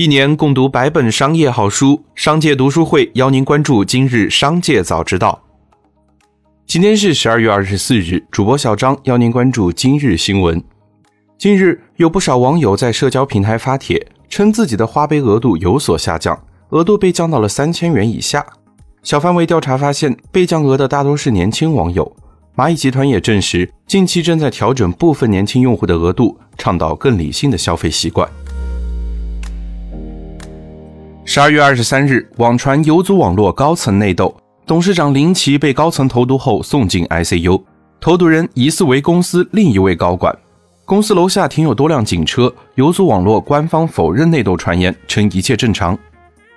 一年共读百本商业好书，商界读书会邀您关注今日商界早知道。今天是十二月二十四日，主播小张邀您关注今日新闻。近日，有不少网友在社交平台发帖，称自己的花呗额度有所下降，额度被降到了三千元以下。小范围调查发现，被降额的大多是年轻网友。蚂蚁集团也证实，近期正在调整部分年轻用户的额度，倡导更理性的消费习惯。十二月二十三日，网传游族网络高层内斗，董事长林奇被高层投毒后送进 ICU，投毒人疑似为公司另一位高管。公司楼下停有多辆警车，游族网络官方否认内斗传言，称一切正常。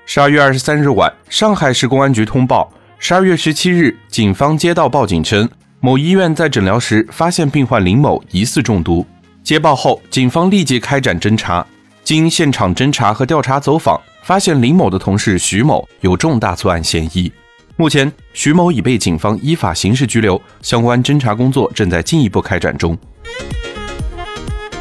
十二月二十三日晚，上海市公安局通报，十二月十七日，警方接到报警称，某医院在诊疗时发现病患林某疑似中毒。接报后，警方立即开展侦查，经现场侦查和调查走访。发现林某的同事徐某有重大作案嫌疑，目前徐某已被警方依法刑事拘留，相关侦查工作正在进一步开展中。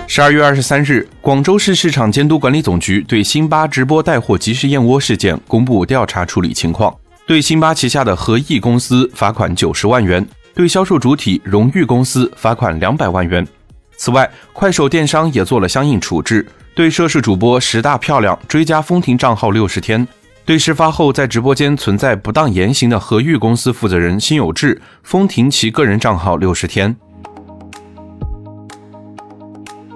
十二月二十三日，广州市市场监督管理总局对辛巴直播带货即时燕窝事件公布调查处理情况，对辛巴旗下的和益公司罚款九十万元，对销售主体荣誉公司罚款两百万元。此外，快手电商也做了相应处置。对涉事主播十大漂亮追加封停账号六十天，对事发后在直播间存在不当言行的和玉公司负责人辛有志封停其个人账号六十天。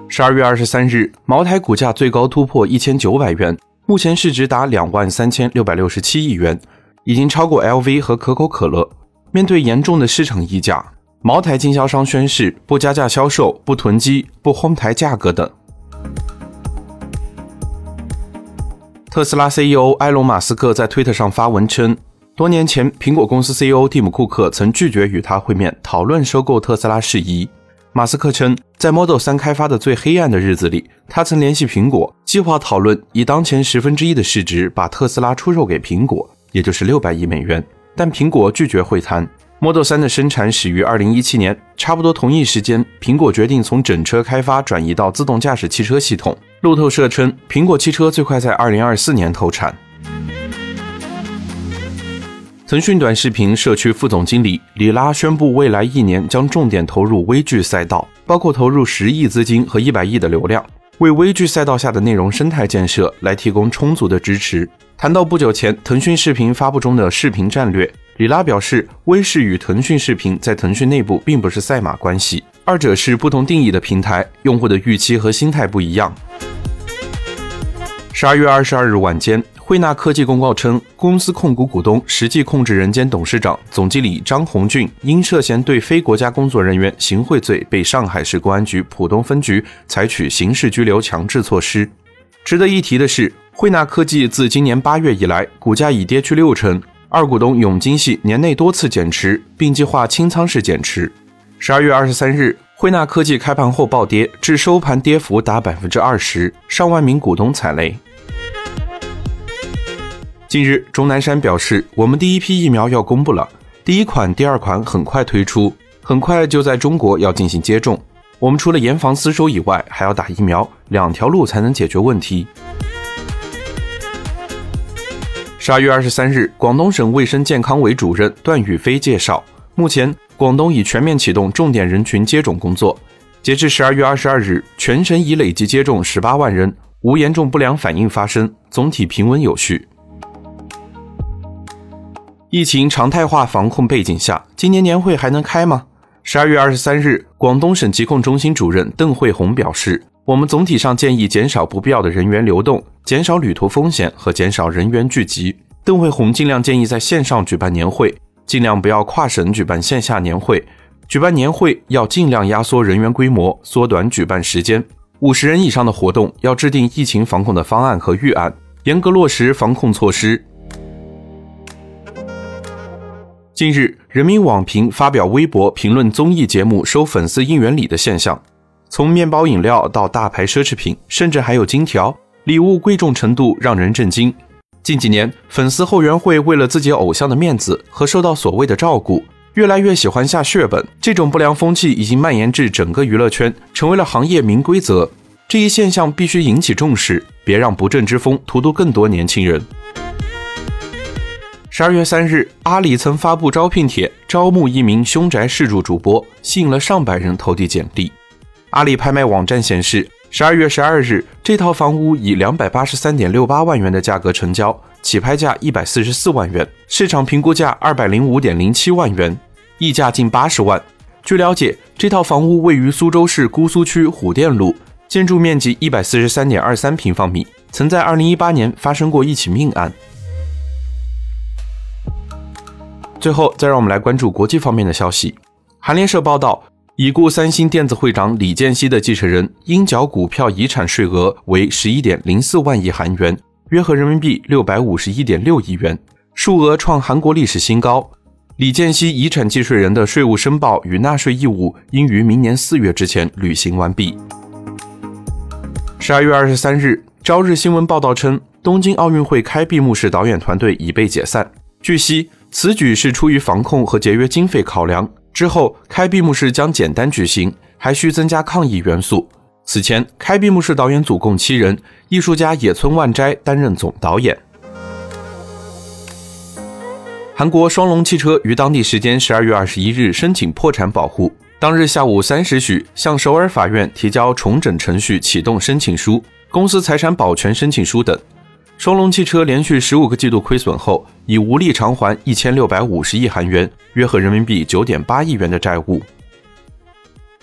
十二月二十三日，茅台股价最高突破一千九百元，目前市值达两万三千六百六十七亿元，已经超过 LV 和可口可乐。面对严重的市场溢价，茅台经销商宣誓不加价销售、不囤积、不哄抬价格等。特斯拉 CEO 埃隆·马斯克在推特上发文称，多年前，苹果公司 CEO 蒂姆·库克曾拒绝与他会面讨论收购特斯拉事宜。马斯克称，在 Model 3开发的最黑暗的日子里，他曾联系苹果，计划讨论以当前十分之一的市值把特斯拉出售给苹果，也就是六百亿美元，但苹果拒绝会谈。Model 3的生产始于二零一七年，差不多同一时间，苹果决定从整车开发转移到自动驾驶汽车系统。路透社称，苹果汽车最快在二零二四年投产。腾讯短视频社区副总经理李拉宣布，未来一年将重点投入微剧赛道，包括投入十亿资金和一百亿的流量，为微剧赛道下的内容生态建设来提供充足的支持。谈到不久前腾讯视频发布中的视频战略。李拉表示，微视与腾讯视频在腾讯内部并不是赛马关系，二者是不同定义的平台，用户的预期和心态不一样。十二月二十二日晚间，汇纳科技公告称，公司控股股东、实际控制人兼董事长、总经理张红俊因涉嫌对非国家工作人员行贿罪，被上海市公安局浦东分局采取刑事拘留强制措施。值得一提的是，汇纳科技自今年八月以来，股价已跌去六成。二股东永金系年内多次减持，并计划清仓式减持。十二月二十三日，汇纳科技开盘后暴跌，至收盘跌幅达百分之二十，上万名股东踩雷。近日，钟南山表示，我们第一批疫苗要公布了，第一款、第二款很快推出，很快就在中国要进行接种。我们除了严防死守以外，还要打疫苗，两条路才能解决问题。十二月二十三日，广东省卫生健康委主任段宇飞介绍，目前广东已全面启动重点人群接种工作。截至十二月二十二日，全省已累计接种十八万人，无严重不良反应发生，总体平稳有序。疫情常态化防控背景下，今年年会还能开吗？十二月二十三日，广东省疾控中心主任邓慧红表示。我们总体上建议减少不必要的人员流动，减少旅途风险和减少人员聚集。邓慧红尽量建议在线上举办年会，尽量不要跨省举办线下年会。举办年会要尽量压缩人员规模，缩短举办时间。五十人以上的活动要制定疫情防控的方案和预案，严格落实防控措施。近日，人民网评发表微博评论综艺节目收粉丝应援礼的现象。从面包、饮料到大牌奢侈品，甚至还有金条，礼物贵重程度让人震惊。近几年，粉丝后援会为了自己偶像的面子和受到所谓的照顾，越来越喜欢下血本。这种不良风气已经蔓延至整个娱乐圈，成为了行业明规则。这一现象必须引起重视，别让不正之风荼毒更多年轻人。十二月三日，阿里曾发布招聘帖，招募一名凶宅试住主播，吸引了上百人投递简历。阿里拍卖网站显示，十二月十二日，这套房屋以两百八十三点六八万元的价格成交，起拍价一百四十四万元，市场评估价二百零五点零七万元，溢价近八十万。据了解，这套房屋位于苏州市姑苏区虎店路。建筑面积一百四十三点二三平方米，曾在二零一八年发生过一起命案。最后，再让我们来关注国际方面的消息。韩联社报道，已故三星电子会长李健熙的继承人应缴股票遗产税额为十一点零四万亿韩元，约合人民币六百五十一点六亿元，数额创韩国历史新高。李健熙遗产继税人的税务申报与纳税义务应于明年四月之前履行完毕。十二月二十三日，朝日新闻报道称，东京奥运会开闭幕式导演团队已被解散。据悉，此举是出于防控和节约经费考量。之后，开闭幕式将简单举行，还需增加抗议元素。此前，开闭幕式导演组共七人，艺术家野村万斋担任总导演。韩国双龙汽车于当地时间十二月二十一日申请破产保护。当日下午三时许，向首尔法院提交重整程序启动申请书、公司财产保全申请书等。双龙汽车连续十五个季度亏损后，已无力偿还一千六百五十亿韩元（约合人民币九点八亿元）的债务。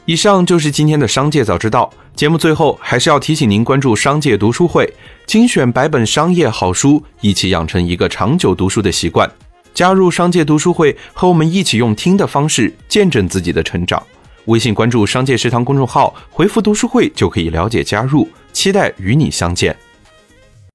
以上就是今天的商界早知道节目。最后，还是要提醒您关注商界读书会，精选百本商业好书，一起养成一个长久读书的习惯。加入商界读书会，和我们一起用听的方式见证自己的成长。微信关注“商界食堂”公众号，回复“读书会”就可以了解加入。期待与你相见。